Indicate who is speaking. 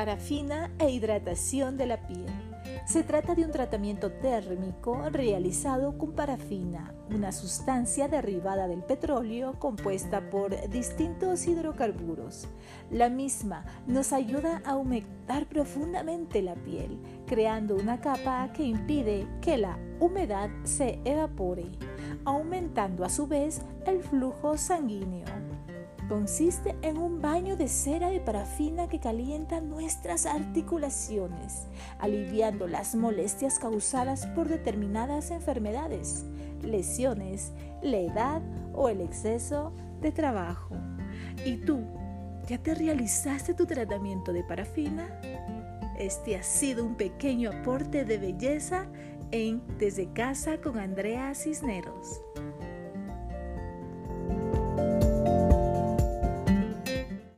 Speaker 1: Parafina e hidratación de la piel. Se trata de un tratamiento térmico realizado con parafina, una sustancia derivada del petróleo compuesta por distintos hidrocarburos. La misma nos ayuda a humectar profundamente la piel, creando una capa que impide que la humedad se evapore, aumentando a su vez el flujo sanguíneo. Consiste en un baño de cera de parafina que calienta nuestras articulaciones, aliviando las molestias causadas por determinadas enfermedades, lesiones, la edad o el exceso de trabajo. ¿Y tú, ya te realizaste tu tratamiento de parafina? Este ha sido un pequeño aporte de belleza en Desde Casa con Andrea Cisneros.